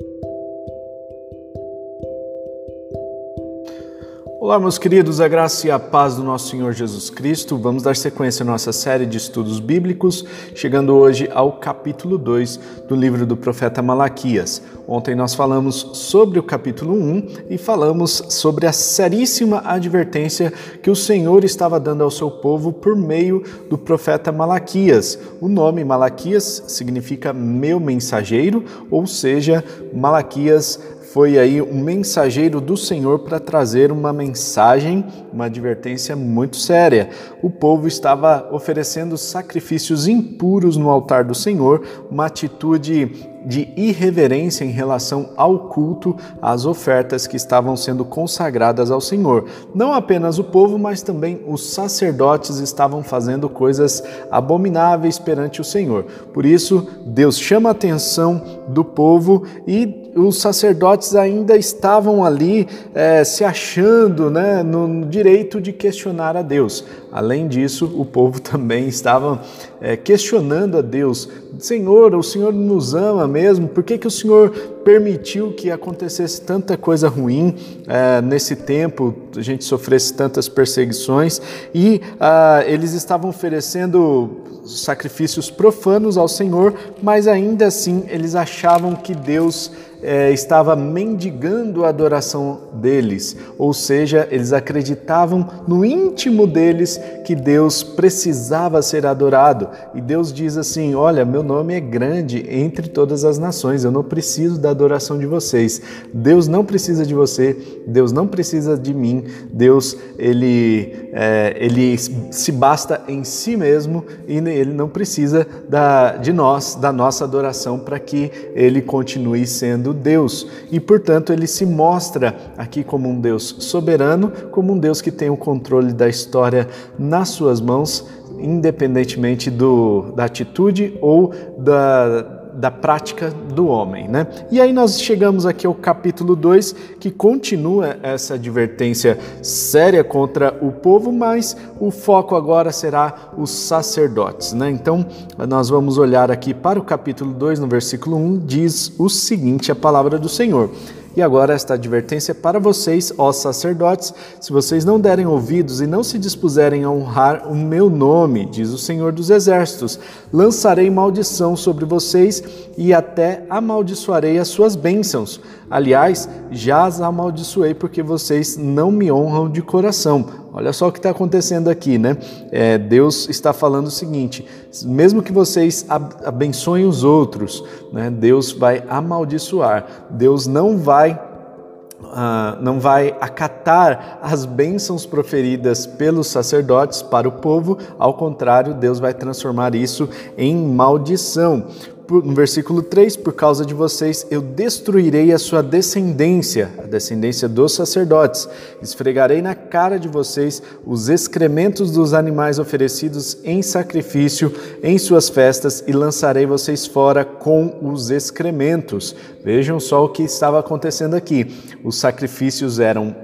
Thank you. Olá, meus queridos, a graça e a paz do nosso Senhor Jesus Cristo. Vamos dar sequência à nossa série de estudos bíblicos, chegando hoje ao capítulo 2 do livro do profeta Malaquias. Ontem nós falamos sobre o capítulo 1 e falamos sobre a seríssima advertência que o Senhor estava dando ao seu povo por meio do profeta Malaquias. O nome Malaquias significa meu mensageiro, ou seja, Malaquias foi aí um mensageiro do Senhor para trazer uma mensagem, uma advertência muito séria. O povo estava oferecendo sacrifícios impuros no altar do Senhor, uma atitude de irreverência em relação ao culto, às ofertas que estavam sendo consagradas ao Senhor. Não apenas o povo, mas também os sacerdotes estavam fazendo coisas abomináveis perante o Senhor. Por isso, Deus chama a atenção do povo e os sacerdotes ainda estavam ali é, se achando né, no direito de questionar a Deus. Além disso, o povo também estava é, questionando a Deus: Senhor, o Senhor nos ama mesmo? Por que, que o Senhor permitiu que acontecesse tanta coisa ruim é, nesse tempo, a gente sofresse tantas perseguições? E ah, eles estavam oferecendo sacrifícios profanos ao Senhor, mas ainda assim eles achavam que Deus é, estava mendigando a adoração deles, ou seja, eles acreditavam no íntimo deles que Deus precisava ser adorado. E Deus diz assim: Olha, meu nome é grande entre todas as nações, eu não preciso da adoração de vocês. Deus não precisa de você, Deus não precisa de mim, Deus ele, é, ele se basta em si mesmo e ele não precisa da, de nós, da nossa adoração, para que ele continue sendo Deus. E, portanto, ele se mostra aqui como um Deus soberano, como um Deus que tem o controle da história nas suas mãos, independentemente do, da atitude ou da da prática do homem, né? E aí nós chegamos aqui ao capítulo 2, que continua essa advertência séria contra o povo, mas o foco agora será os sacerdotes, né? Então, nós vamos olhar aqui para o capítulo 2, no versículo 1, diz o seguinte: a palavra do Senhor. E agora esta advertência é para vocês, ó sacerdotes, se vocês não derem ouvidos e não se dispuserem a honrar o meu nome, diz o Senhor dos Exércitos, lançarei maldição sobre vocês e até amaldiçoarei as suas bênçãos. Aliás, já as amaldiçoei porque vocês não me honram de coração. Olha só o que está acontecendo aqui, né? É, Deus está falando o seguinte: mesmo que vocês abençoem os outros, né, Deus vai amaldiçoar. Deus não vai Uh, não vai acatar as bênçãos proferidas pelos sacerdotes para o povo, ao contrário, Deus vai transformar isso em maldição no versículo 3, por causa de vocês eu destruirei a sua descendência, a descendência dos sacerdotes. Esfregarei na cara de vocês os excrementos dos animais oferecidos em sacrifício em suas festas e lançarei vocês fora com os excrementos. Vejam só o que estava acontecendo aqui. Os sacrifícios eram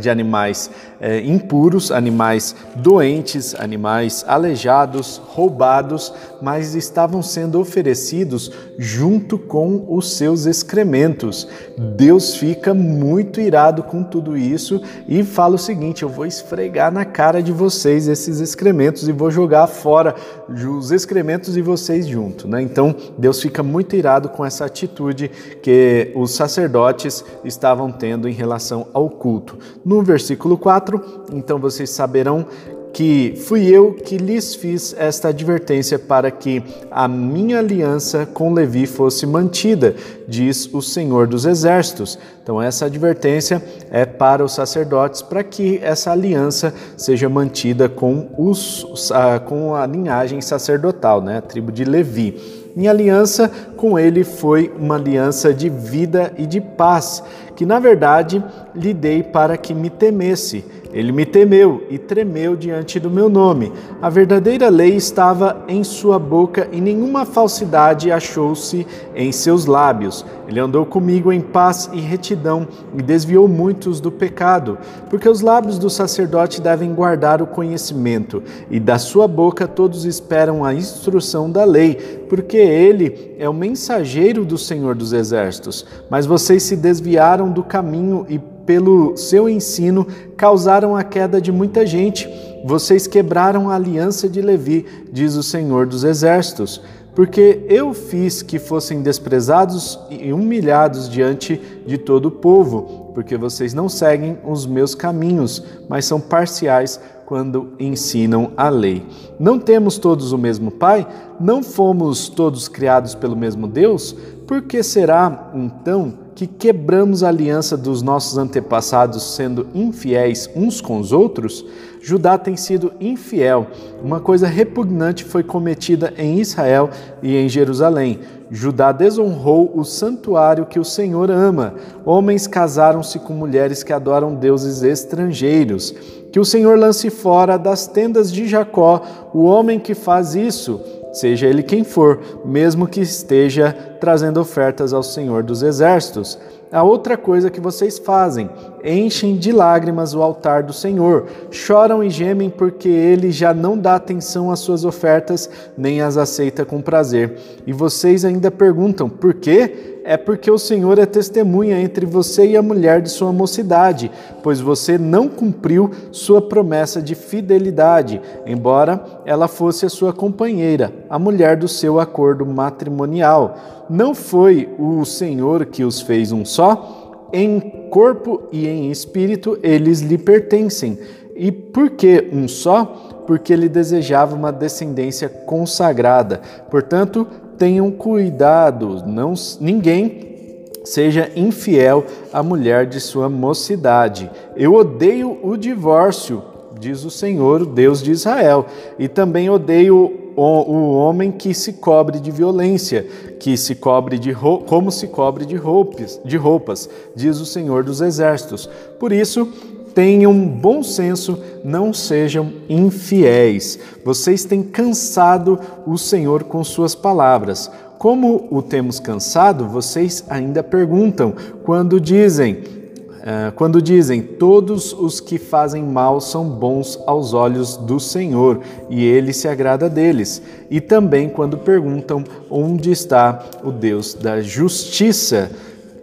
de animais é, impuros, animais doentes, animais aleijados, roubados, mas estavam sendo oferecidos junto com os seus excrementos. Deus fica muito irado com tudo isso e fala o seguinte: eu vou esfregar na cara de vocês esses excrementos e vou jogar fora os excrementos e vocês junto. Né? Então Deus fica muito irado com essa atitude que os sacerdotes estavam tendo em relação ao culto. No versículo 4, então vocês saberão que fui eu que lhes fiz esta advertência para que a minha aliança com Levi fosse mantida, diz o Senhor dos Exércitos. Então, essa advertência é para os sacerdotes, para que essa aliança seja mantida com, os, com a linhagem sacerdotal, né? a tribo de Levi. Minha aliança com ele foi uma aliança de vida e de paz, que na verdade lhe dei para que me temesse. Ele me temeu e tremeu diante do meu nome. A verdadeira lei estava em sua boca e nenhuma falsidade achou-se em seus lábios. Ele andou comigo em paz e retidão e desviou muitos do pecado, porque os lábios do sacerdote devem guardar o conhecimento, e da sua boca todos esperam a instrução da lei, porque ele é o mensageiro do Senhor dos Exércitos. Mas vocês se desviaram do caminho e pelo seu ensino, causaram a queda de muita gente. Vocês quebraram a aliança de Levi, diz o Senhor dos Exércitos, porque eu fiz que fossem desprezados e humilhados diante de todo o povo, porque vocês não seguem os meus caminhos, mas são parciais quando ensinam a lei. Não temos todos o mesmo Pai? Não fomos todos criados pelo mesmo Deus? Por que será então que quebramos a aliança dos nossos antepassados sendo infiéis uns com os outros, Judá tem sido infiel. Uma coisa repugnante foi cometida em Israel e em Jerusalém. Judá desonrou o santuário que o Senhor ama. Homens casaram-se com mulheres que adoram deuses estrangeiros. Que o Senhor lance fora das tendas de Jacó o homem que faz isso seja ele quem for, mesmo que esteja trazendo ofertas ao Senhor dos Exércitos. A outra coisa que vocês fazem, enchem de lágrimas o altar do Senhor, choram e gemem porque ele já não dá atenção às suas ofertas, nem as aceita com prazer. E vocês ainda perguntam: por quê? é porque o Senhor é testemunha entre você e a mulher de sua mocidade, pois você não cumpriu sua promessa de fidelidade, embora ela fosse a sua companheira, a mulher do seu acordo matrimonial. Não foi o Senhor que os fez um só? Em corpo e em espírito eles lhe pertencem. E por que um só? Porque ele desejava uma descendência consagrada. Portanto, tenham cuidado, não ninguém seja infiel à mulher de sua mocidade. Eu odeio o divórcio, diz o Senhor, Deus de Israel, e também odeio o, homem que se cobre de violência, que se cobre de como se cobre de roupas, de roupas, diz o Senhor dos exércitos. Por isso, Tenham bom senso, não sejam infiéis. Vocês têm cansado o Senhor com suas palavras. Como o temos cansado, vocês ainda perguntam quando dizem: quando dizem todos os que fazem mal são bons aos olhos do Senhor e ele se agrada deles, e também quando perguntam onde está o Deus da justiça.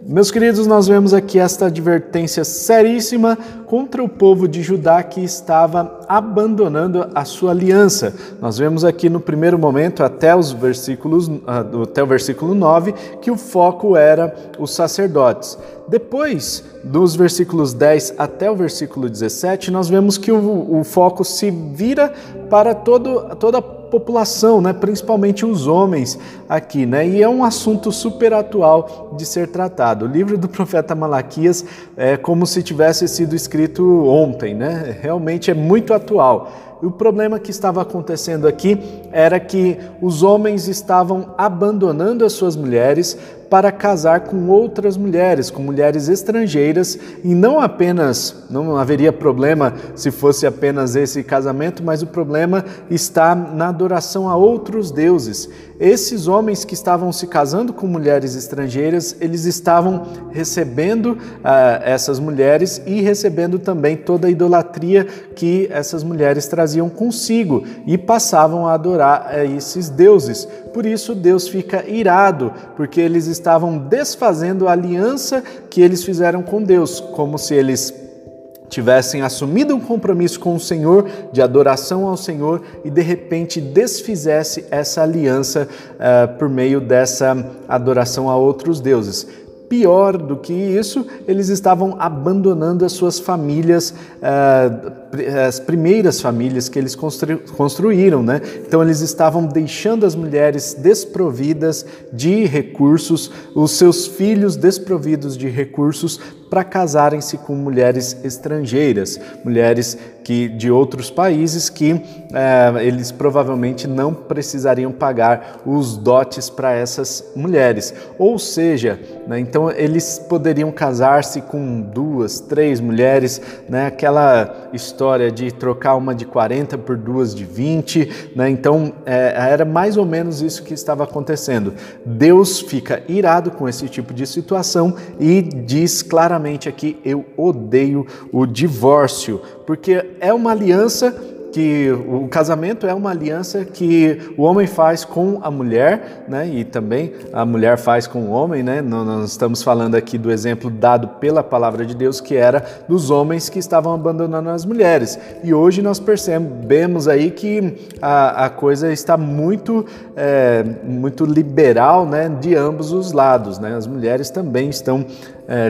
Meus queridos, nós vemos aqui esta advertência seríssima contra o povo de Judá que estava abandonando a sua aliança. Nós vemos aqui no primeiro momento, até, os versículos, ah, até o versículo 9, que o foco era os sacerdotes. Depois, dos versículos 10 até o versículo 17, nós vemos que o, o foco se vira para todo, toda a população, né? principalmente os homens aqui. Né? E é um assunto super atual de ser tratado. O livro do profeta Malaquias é como se tivesse sido escrito ontem, né? realmente é muito atual. O problema que estava acontecendo aqui era que os homens estavam abandonando as suas mulheres para casar com outras mulheres, com mulheres estrangeiras, e não apenas, não haveria problema se fosse apenas esse casamento, mas o problema está na adoração a outros deuses. Esses homens que estavam se casando com mulheres estrangeiras, eles estavam recebendo uh, essas mulheres e recebendo também toda a idolatria que essas mulheres traziam consigo e passavam a adorar uh, esses deuses. Por isso Deus fica irado, porque eles estavam desfazendo a aliança que eles fizeram com Deus, como se eles tivessem assumido um compromisso com o Senhor, de adoração ao Senhor, e de repente desfizesse essa aliança uh, por meio dessa adoração a outros deuses. Pior do que isso, eles estavam abandonando as suas famílias, eh, as primeiras famílias que eles construíram, né? Então eles estavam deixando as mulheres desprovidas de recursos, os seus filhos desprovidos de recursos para casarem-se com mulheres estrangeiras, mulheres que de outros países que é, eles provavelmente não precisariam pagar os dotes para essas mulheres. Ou seja, né, então eles poderiam casar-se com duas, três mulheres, né, aquela história de trocar uma de 40 por duas de 20. Né, então é, era mais ou menos isso que estava acontecendo. Deus fica irado com esse tipo de situação e diz claramente aqui: Eu odeio o divórcio porque é uma aliança que o casamento é uma aliança que o homem faz com a mulher, né? E também a mulher faz com o homem, né? Nós estamos falando aqui do exemplo dado pela palavra de Deus, que era dos homens que estavam abandonando as mulheres. E hoje nós percebemos aí que a, a coisa está muito, é, muito liberal, né? De ambos os lados, né? As mulheres também estão é,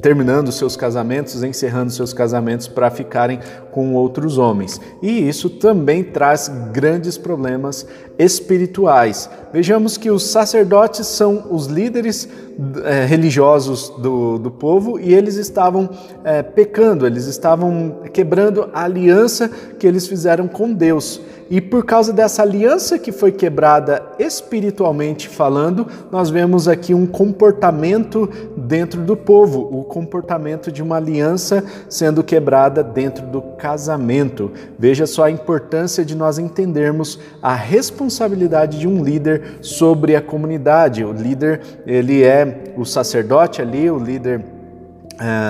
terminando seus casamentos, encerrando seus casamentos para ficarem com outros homens. E isso também traz grandes problemas espirituais. Vejamos que os sacerdotes são os líderes é, religiosos do, do povo e eles estavam é, pecando, eles estavam quebrando a aliança que eles fizeram com Deus. E por causa dessa aliança que foi quebrada espiritualmente falando, nós vemos aqui um comportamento dentro do povo, o comportamento de uma aliança sendo quebrada dentro do casamento. Veja só a importância de nós entendermos a responsabilidade de um líder sobre a comunidade. O líder, ele é o sacerdote ali, o líder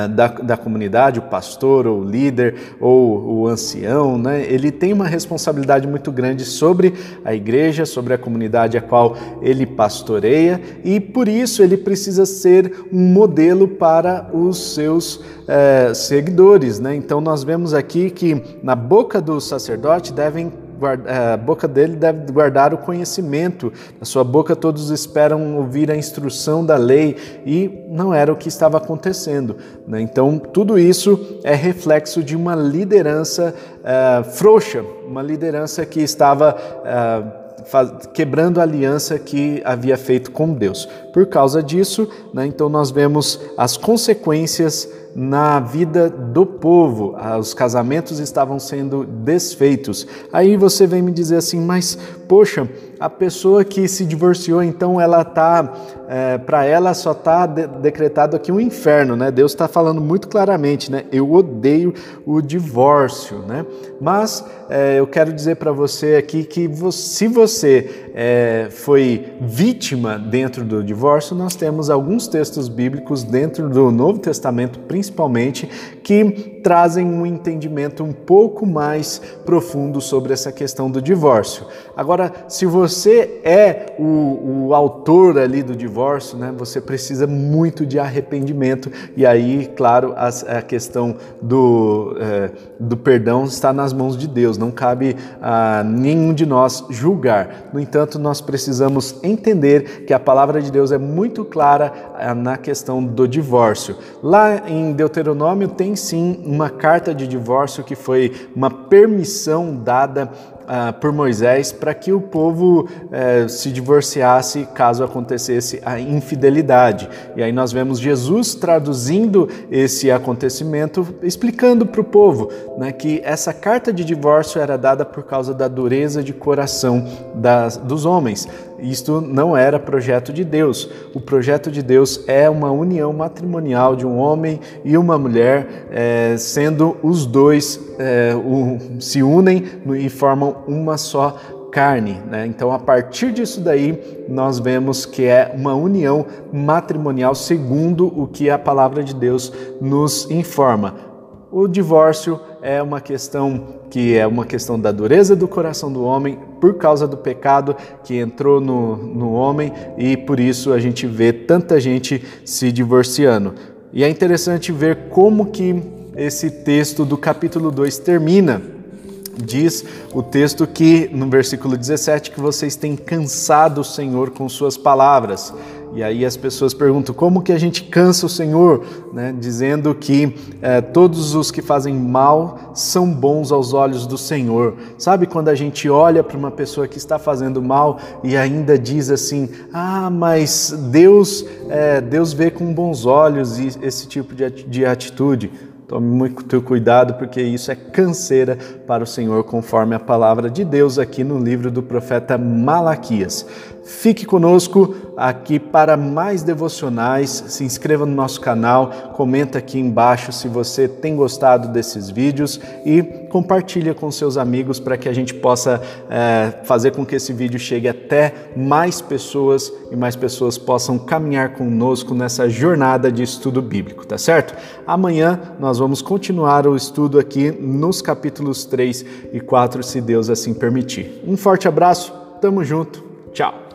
da, da comunidade, o pastor, ou o líder, ou o ancião, né? ele tem uma responsabilidade muito grande sobre a igreja, sobre a comunidade a qual ele pastoreia, e por isso ele precisa ser um modelo para os seus uh, seguidores. Né? Então, nós vemos aqui que na boca do sacerdote devem a boca dele deve guardar o conhecimento, na sua boca todos esperam ouvir a instrução da lei, e não era o que estava acontecendo. Né? Então, tudo isso é reflexo de uma liderança uh, frouxa, uma liderança que estava. Uh, quebrando a aliança que havia feito com Deus. Por causa disso, né, então nós vemos as consequências na vida do povo, ah, os casamentos estavam sendo desfeitos. Aí você vem me dizer assim, mas poxa, a pessoa que se divorciou, então ela tá, é, para ela só está de decretado aqui um inferno, né? Deus está falando muito claramente, né? Eu odeio o divórcio, né? Mas é, eu quero dizer para você aqui que você, se você é, foi vítima dentro do divórcio, nós temos alguns textos bíblicos dentro do Novo Testamento, principalmente, que trazem um entendimento um pouco mais profundo sobre essa questão do divórcio. Agora, se você é o, o autor ali do divórcio, né, você precisa muito de arrependimento e aí, claro, a, a questão do, é, do perdão está nas mãos de Deus. Não cabe a nenhum de nós julgar. No entanto, nós precisamos entender que a palavra de Deus é muito clara é, na questão do divórcio. Lá em Deuteronômio tem sim uma carta de divórcio que foi uma permissão dada ah, por Moisés para que o povo eh, se divorciasse caso acontecesse a infidelidade. E aí nós vemos Jesus traduzindo esse acontecimento, explicando para o povo né, que essa carta de divórcio era dada por causa da dureza de coração das, dos homens. Isto não era projeto de Deus. O projeto de Deus é uma união matrimonial de um homem e uma mulher, é, sendo os dois o, se unem e formam uma só carne. Né? Então, a partir disso daí, nós vemos que é uma união matrimonial segundo o que a palavra de Deus nos informa. O divórcio é uma questão que é uma questão da dureza do coração do homem por causa do pecado que entrou no, no homem e por isso a gente vê tanta gente se divorciando. E é interessante ver como que esse texto do capítulo 2 termina. Diz o texto que, no versículo 17, que vocês têm cansado o Senhor com suas palavras. E aí as pessoas perguntam como que a gente cansa o Senhor, né? dizendo que é, todos os que fazem mal são bons aos olhos do Senhor. Sabe quando a gente olha para uma pessoa que está fazendo mal e ainda diz assim: Ah, mas Deus, é, Deus vê com bons olhos esse tipo de atitude. Tome muito cuidado, porque isso é canseira para o Senhor, conforme a palavra de Deus aqui no livro do profeta Malaquias. Fique conosco aqui para mais devocionais. Se inscreva no nosso canal, comenta aqui embaixo se você tem gostado desses vídeos e compartilha com seus amigos para que a gente possa é, fazer com que esse vídeo chegue até mais pessoas e mais pessoas possam caminhar conosco nessa jornada de estudo bíblico, tá certo? Amanhã nós vamos continuar o estudo aqui nos capítulos 3 e 4, se Deus assim permitir. Um forte abraço, tamo junto, tchau!